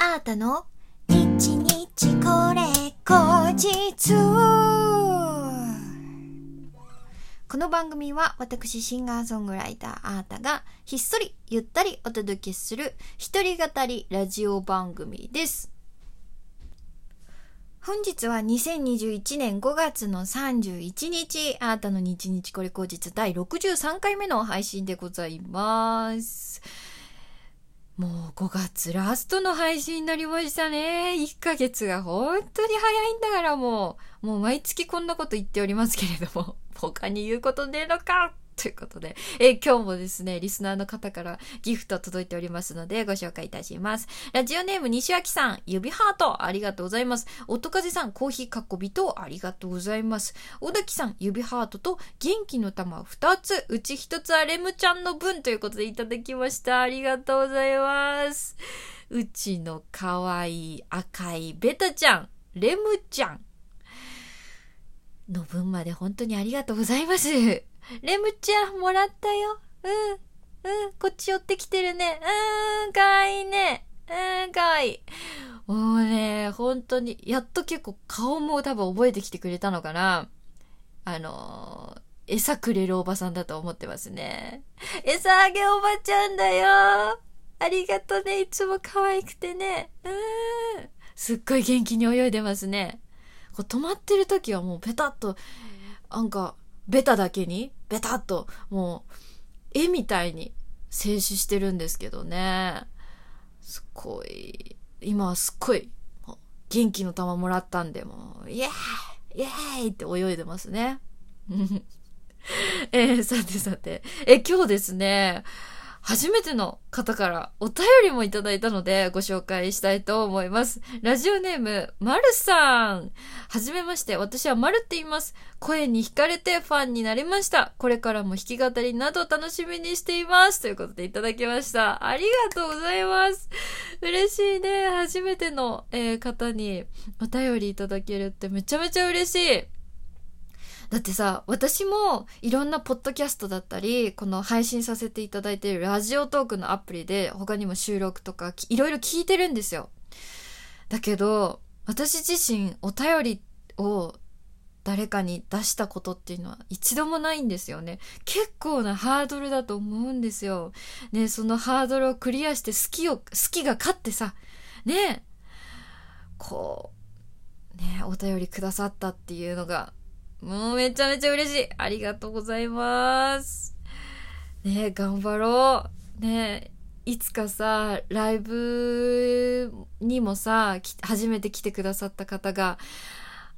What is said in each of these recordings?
あーたの？日日これ後日この番組は私シンガーソングライターあーたがひっそりゆったりお届けする一人語りラジオ番組です。本日は2021年5月の31日、あーたの日日これ後日第63回目の配信でございます。もう5月ラストの配信になりましたね。1ヶ月が本当に早いんだからもう、もう毎月こんなこと言っておりますけれども、他に言うことねえのか。ということで、えー今日もですね、リスナーの方からギフト届いておりますのでご紹介いたします。ラジオネーム西脇さん、指ハートありがとうございます。音風さん、コーヒーかっこびとありがとうございます。小滝さん、指ハートと元気の玉2つ、うち1つはレムちゃんの分ということでいただきました。ありがとうございます。うちのかわいい赤いベタちゃん、レムちゃん。の分まで本当にありがとうございます。レムちゃん、もらったよ。うん。うん。こっち寄ってきてるね。うーん。かわいいね。うーん。かわいい。もうね、本当に、やっと結構顔も多分覚えてきてくれたのかな。あのー餌くれるおばさんだと思ってますね。餌あげおばちゃんだよ。ありがとね。いつも可愛くてね。うーん。すっごい元気に泳いでますね。こう止まってる時はもうペタッと、なんか、ベタだけに、ベタっと、もう、絵みたいに静止してるんですけどね。すっごい、今はすっごい、元気の玉もらったんで、もう、イエーイイエーイって泳いでますね。えー、さてさて、え、今日ですね、初めての方からお便りもいただいたのでご紹介したいと思います。ラジオネーム、まるさん。はじめまして、私はまるって言います。声に惹かれてファンになりました。これからも弾き語りなど楽しみにしています。ということでいただきました。ありがとうございます。嬉しいね。初めての、えー方にお便りいただけるってめちゃめちゃ嬉しい。だってさ、私もいろんなポッドキャストだったり、この配信させていただいているラジオトークのアプリで他にも収録とかいろいろ聞いてるんですよ。だけど、私自身お便りを誰かに出したことっていうのは一度もないんですよね。結構なハードルだと思うんですよ。ね、そのハードルをクリアして好きを、好きが勝ってさ、ね、こう、ね、お便りくださったっていうのがもうめちゃめちゃ嬉しい。ありがとうございます。ねえ頑張ろう。ねえいつかさ、ライブにもさ、初めて来てくださった方が、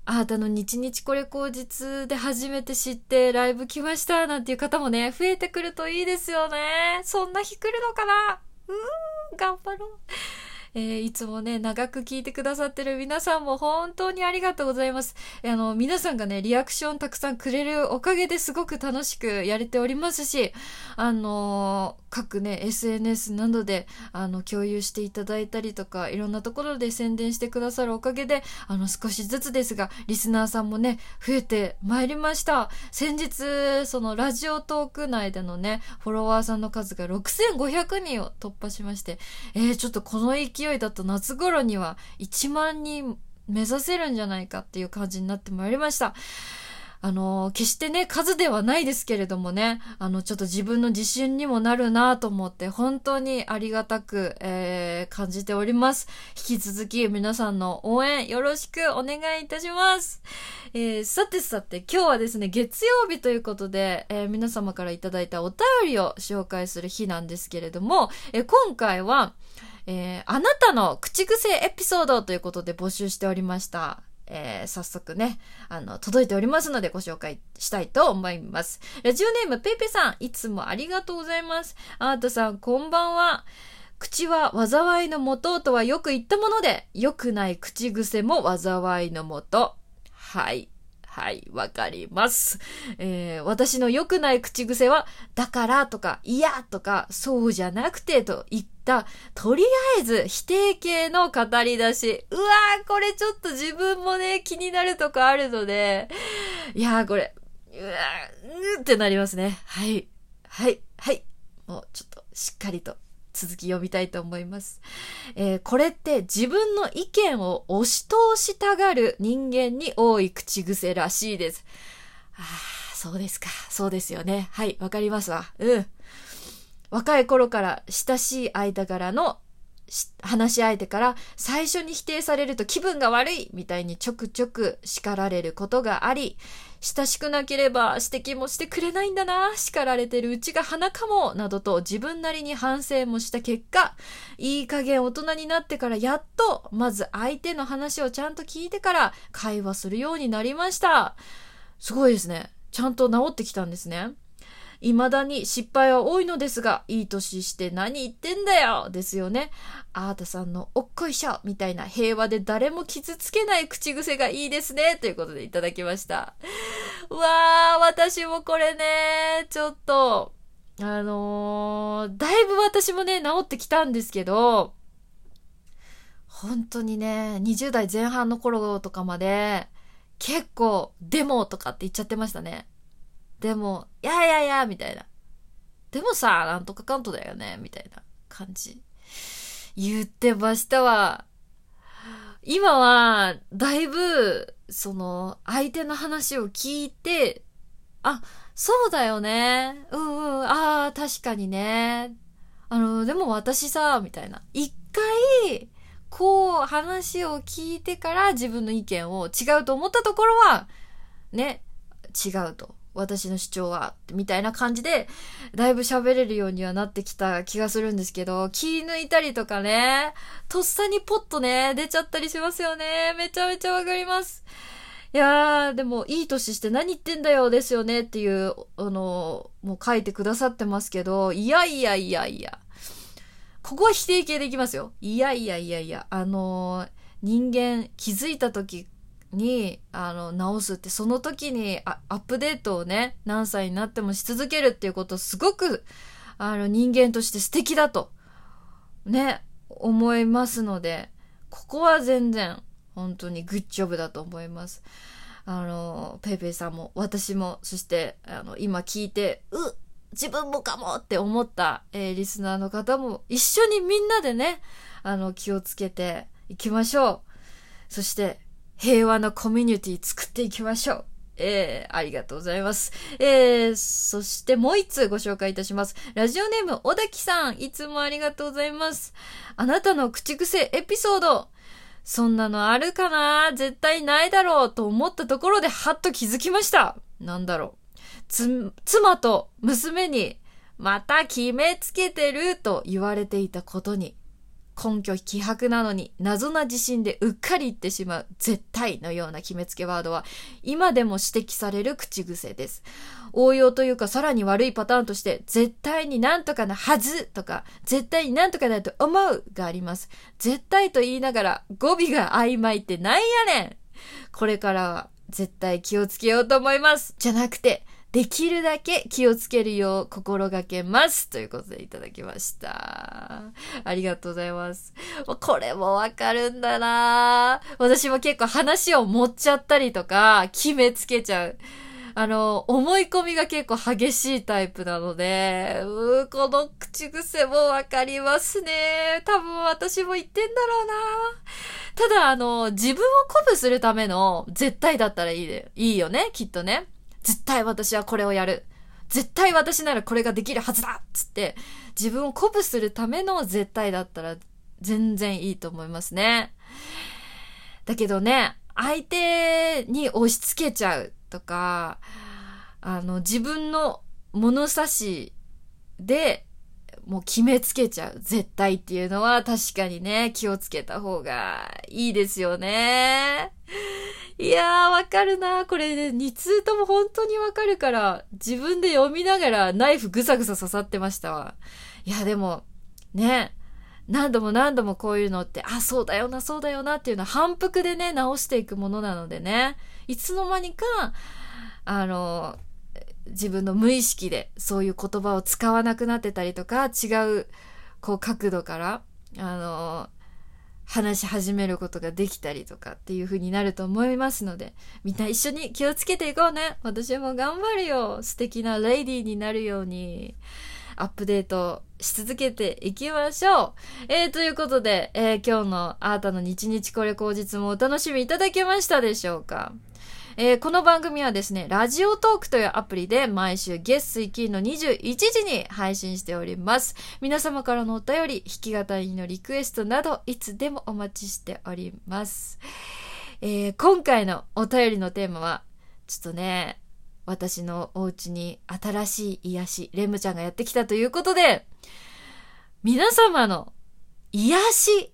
あなたの日日これ口実で初めて知ってライブ来ましたなんていう方もね、増えてくるといいですよね。そんな日来るのかな？うーん、頑張ろう。えーいつもね、長く聞いてくださってる皆さんも本当にありがとうございます。あの、皆さんがね、リアクションたくさんくれるおかげですごく楽しくやれておりますし、あのー各ね、SNS などで、あの、共有していただいたりとか、いろんなところで宣伝してくださるおかげで、あの、少しずつですが、リスナーさんもね、増えてまいりました。先日、その、ラジオトーク内でのね、フォロワーさんの数が6500人を突破しまして、えー、ちょっとこの勢勢いだと夏頃には1万人目指せるんじゃないかっていう感じになってまいりました。あの、決してね、数ではないですけれどもね、あの、ちょっと自分の自信にもなるなと思って、本当にありがたく、えー、感じております。引き続き皆さんの応援よろしくお願いいたします。えー、さてさて、今日はですね、月曜日ということで、えー皆様からいただいたお便りを紹介する日なんですけれども、え今回は、えーあなたの口癖エピソードということで募集しておりました。えー早速ね、あの、届いておりますのでご紹介したいと思います。ラジオネームペイペさん、いつもありがとうございます。あーたさん、こんばんは。口は災いのもととはよく言ったもので、良くない口癖も災いのもと。はい。はい、わかります。えー私の良くない口癖は、だからとか、いやとか、そうじゃなくてといった、とりあえず否定形の語り出し。うわー、これちょっと自分もね、気になるとこあるので、いやー、これ、うわー、うーってなりますね。はい。はい。はい。もうちょっとしっかりと続き読みたいと思います。えーこれって自分の意見を押し通したがる人間に多い口癖らしいです。ああ、そうですか。そうですよね。はい、わかりますわ。うん。若い頃から親しい間柄の話し相手から最初に否定されると気分が悪いみたいにちょくちょく叱られることがあり、親しくなければ指摘もしてくれないんだな、叱られてるうちが花かも、などと自分なりに反省もした結果、いい加減大人になってからやっと、まず相手の話をちゃんと聞いてから会話するようになりました。すごいですね。ちゃんと治ってきたんですね。未だに失敗は多いのですが、いい年して何言ってんだよですよね。あーたさんのおっこいしょみたいな平和で誰も傷つけない口癖がいいですね。ということでいただきました。うわー、私もこれね、ちょっと、あのー、だいぶ私もね、治ってきたんですけど、本当にね、20代前半の頃とかまで、結構、デモとかって言っちゃってましたね。でも、いやいやいや、みたいな。でもさ、なんとかかんとだよね、みたいな感じ。言ってましたわ。今は、だいぶ、その、相手の話を聞いて、あ、そうだよね。うんうん、ああ、確かにね。あの、でも私さ、みたいな。一回、こう話を聞いてから自分の意見を違うと思ったところは、ね、違うと。私の主張は、みたいな感じで、だいぶ喋れるようにはなってきた気がするんですけど、気抜いたりとかね、とっさにポッとね、出ちゃったりしますよね。めちゃめちゃわかります。いやー、でも、いい年して何言ってんだよ、ですよねっていう、あの、もう書いてくださってますけど、いやいやいやいや。ここは否定形でいきますよ。いやいやいやいや、あのー人間気づいた時に、あの、直すって、その時にアップデートをね、何歳になってもし続けるっていうこと、すごく、あの、人間として素敵だと、ね、思いますので、ここは全然、本当にグッジョブだと思います。あの、ペイペイさんも、私も、そして、あの、今聞いて、う自分もかもって思った、えーリスナーの方も一緒にみんなでね、あの、気をつけていきましょう。そして、平和なコミュニティ作っていきましょう。えー、ありがとうございます。えー、そしてもう一通ご紹介いたします。ラジオネーム、小滝さん、いつもありがとうございます。あなたの口癖エピソード、そんなのあるかな？絶対ないだろうと思ったところでハッと気づきました。なんだろう。つ、妻と娘に、また決めつけてると言われていたことに、根拠希薄なのに謎な自信でうっかり言ってしまう絶対のような決めつけワードは今でも指摘される口癖です。応用というかさらに悪いパターンとして絶対になんとかなはずとか絶対になんとかだと思うがあります。絶対と言いながら語尾が曖昧ってなんやねんこれからは絶対気をつけようと思います。じゃなくて、できるだけ気をつけるよう心がけます。ということでいただきました。ありがとうございます。これもわかるんだな私も結構話を持っちゃったりとか、決めつけちゃう。あの、思い込みが結構激しいタイプなので、うーこの口癖もわかりますね。多分私も言ってんだろうなただ、あの、自分を鼓舞するための絶対だったらいいで、いいよね、きっとね。絶対私はこれをやる。絶対私ならこれができるはずだっつって、自分を鼓舞するための絶対だったら全然いいと思いますね。だけどね、相手に押し付けちゃうとか、あの、自分の物差しでもう決めつけちゃう絶対っていうのは確かにね、気をつけた方がいいですよね。いやー、わかるな。これね、2通とも本当にわかるから、自分で読みながらナイフぐさぐさ刺さってましたわ。いや、でも、ね、何度も何度もこういうのって、あ、そうだよな、そうだよなっていうのは反復でね、直していくものなのでね、いつの間にか、あの、自分の無意識でそういう言葉を使わなくなってたりとか、違う、こう角度から、あの、話し始めることができたりとかっていう風になると思いますので、みんな一緒に気をつけていこうね。私も頑張るよ。素敵なレイディーになるように。アップデートし続けていきましょう。えー、ということで、えー、今日のあなたの日日これ口実もお楽しみいただけましたでしょうか？えー、この番組はですね、ラジオトークというアプリで毎週月水金の21時に配信しております。皆様からのお便り、弾き語りのリクエストなど、いつでもお待ちしております。えー、今回のお便りのテーマは、ちょっとね、私のお家に新しい癒し、レムちゃんがやってきたということで、皆様の癒し、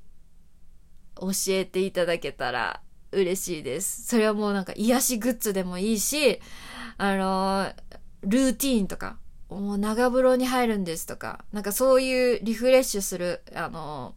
教えていただけたら嬉しいです。それはもうなんか癒しグッズでもいいし、あのルーティーンとか、もう長風呂に入るんですとか、なんかそういうリフレッシュする、あの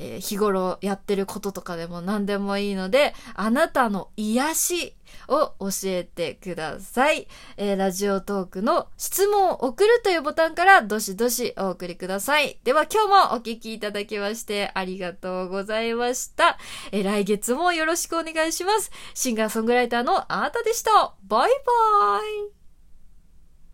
えー、日頃やってることとかでも何でもいいので、あなたの癒しを教えてください。えー、ラジオトークの質問を送るというボタンからどしどしお送りください。では今日もお聞きいただきましてありがとうございました。えー、来月もよろしくお願いします。シンガーソングライターのあなたでした。バイバーイ